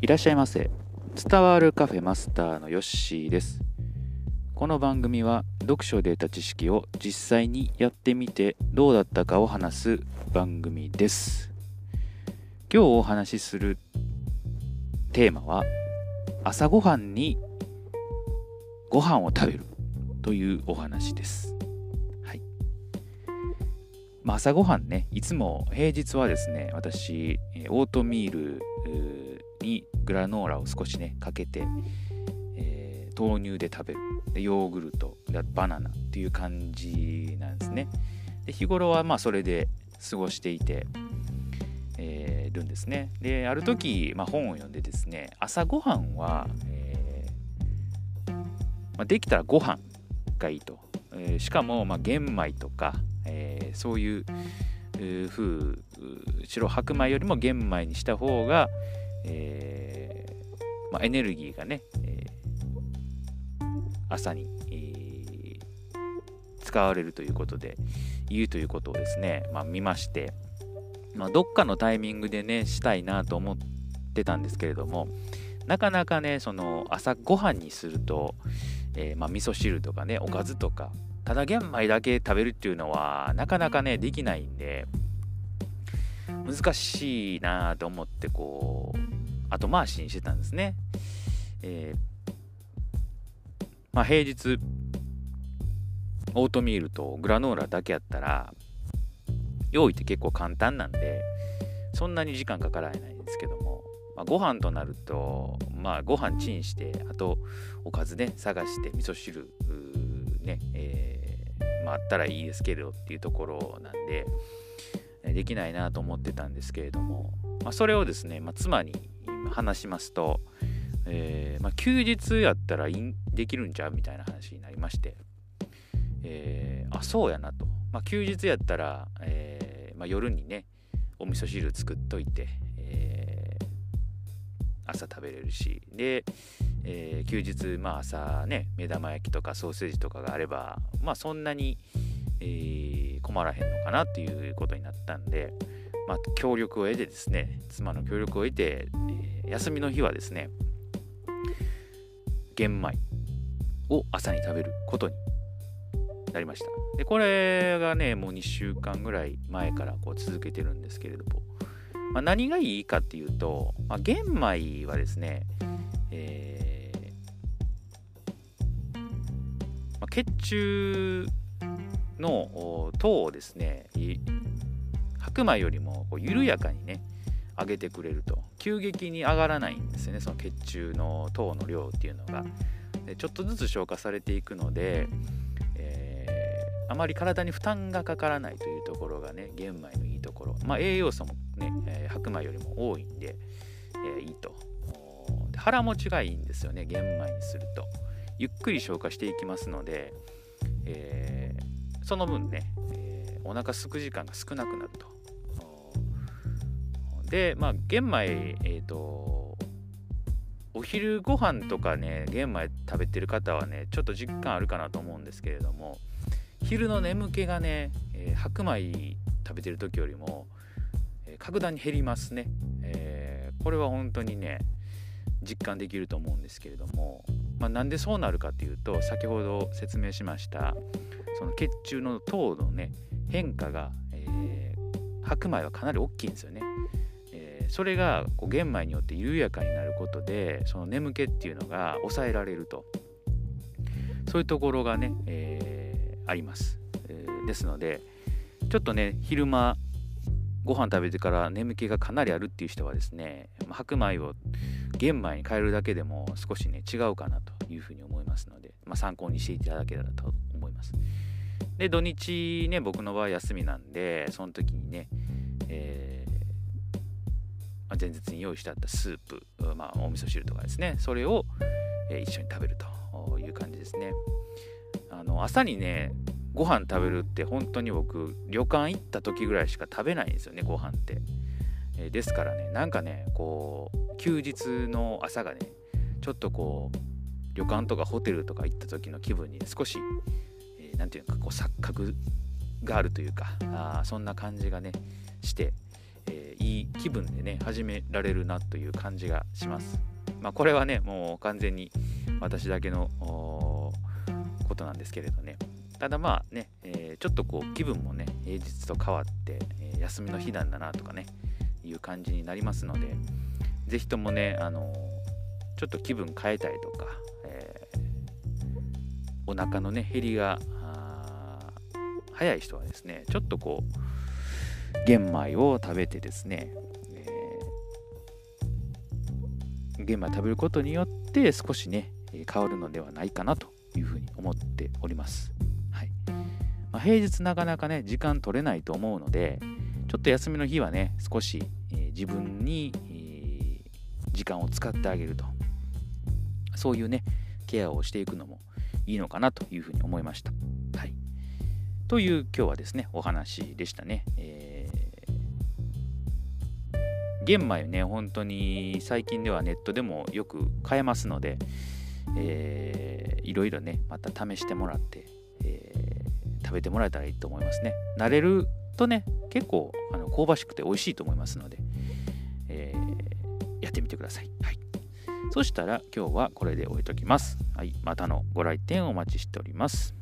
いらっしゃいませ。伝わるカフェマスターのヨッシーです。この番組は読書で得た知識を実際にやってみてどうだったかを話す番組です。今日お話しするテーマは朝ごはんにご飯を食べるというお話です。はい。まあ、朝ごはんねいつも平日はですね私オートミールにグラノーラを少しねかけて、えー、豆乳で食べる。でヨーグルトやバナナっていう感じなんですね。で日頃はまあそれで過ごしていて、えー、るんですね。である時、まあ、本を読んでですね朝ごはんは、えー、まあ、できたらご飯がいいと、えー、しかもまあ玄米とか、えそういう風白白米よりも玄米にした方が、えー、まあ、エネルギーがね、え、朝に、え、使われるということで言うということをですね、まあ、見まして、まあ、どっかのタイミングでねしたいなと思ってたんですけれどもなかなかねその朝ごはんにすると、えー、まあ、味噌汁とかねおかずとかただ玄米だけ食べるっていうのはなかなかねできないんで難しいなと思ってこう後回しにしてたんですね。えー、まあ、平日オートミールとグラノーラだけやったら用意って結構簡単なんでそんなに時間かからないんですけども、まあ、ご飯となるとまあご飯チンしてあとおかずね探して味噌汁ね、えー、まあ、あったらいいですけどっていうところなんでできないなと思ってたんですけれども、まあ、それをですね、まあ、妻に話しますと、えー、まあ、休日やったらできるんちゃうみたいな話になりまして、えー、あそうやなと、まあ、休日やったら、えー、ま夜にねお味噌汁作っといて、え朝食べれるしで、え休日まあ朝ね目玉焼きとかソーセージとかがあればまあそんなに、え、困らへんのかなっていうことになったんで、まあ、協力を得てですね妻の協力を得て、えー、休みの日はですね玄米を朝に食べることになりました。でこれがねもう2週間ぐらい前からこう続けてるんですけれども、まあ、何がいいかっていうと、まあ、玄米はですね、えーまあ、血中の糖をですね白米よりも緩やかにね上げてくれると。急激に上がらないんですよね。その血中の糖の量っていうのが。ちょっとずつ消化されていくので、えー、あまり体に負担がかからないというところがね玄米のいいところ。まあ栄養素もね、えー、白米よりも多いんで、えー、いいと。腹持ちがいいんですよね玄米にすると。ゆっくり消化していきますので、えーその分ね、えー、お腹すく時間が少なくなると。で、まあ、玄米、えっ、ー、と、お昼ご飯とかね、玄米食べてる方はね、ちょっと実感あるかなと思うんですけれども、昼の眠気がね、えー、白米食べてる時よりも、えー、格段に減りますね、えー、これは本当にね、実感できると思うんですけれども、まあ、なんでそうなるかというと先ほど説明しましたその血中の糖のね変化が、えー、白米はかなり大きいんですよね。それがこう玄米によって緩やかになることでその眠気っていうのが抑えられるとそういうところがね、えー、あります、えー、ですのでちょっとね昼間ご飯食べてから眠気がかなりあるっていう人はですね白米を玄米に変えるだけでも少しね違うかなというふうに思いますので、まあ、参考にしていただけたらと思います。で土日ね僕の場合休みなんでその時にね、えー、前日に用意してあったスープ、まあ、お味噌汁とかですね。それを、え、一緒に食べるという感じですね。あの朝にねご飯食べるって本当に僕旅館行った時ぐらいしか食べないんですよねご飯って、えー、ですからねなんかねこう休日の朝がねちょっとこう旅館とかホテルとか行った時の気分に少し何て言うかこう錯覚があるというかあそんな感じがねして、いい気分でね始められるなという感じがします。まあこれはねもう完全に私だけのことなんですけれどね。ただまあね、えー、ちょっとこう気分もね平日と変わって、えー、休みの日なんだなとかねいう感じになりますので是非ともねあのちょっと気分変えたりとか、えー、お腹のね減りが早い人はですねちょっとこう玄米を食べてですね、えー、玄米食べることによって少しね変わるのではないかなというふうに思っております。はいまあ、平日なかなかね時間取れないと思うのでちょっと休みの日はね少し、えー、自分に、えー、時間を使ってあげるとそういうねケアをしていくのもいいのかなというふうに思いました。はい、という今日はですねお話でしたね。えー、玄米ね本当に最近ではネットでもよく買えますので、えー、いろいろねまた試してもらって、えー、食べてもらえたらいいと思いますね。慣れるとね結構あの香ばしくて美味しいと思いますので、えー、やってみてください。はいそしたら今日はこれで終えときます。はい、またのご来店お待ちしております。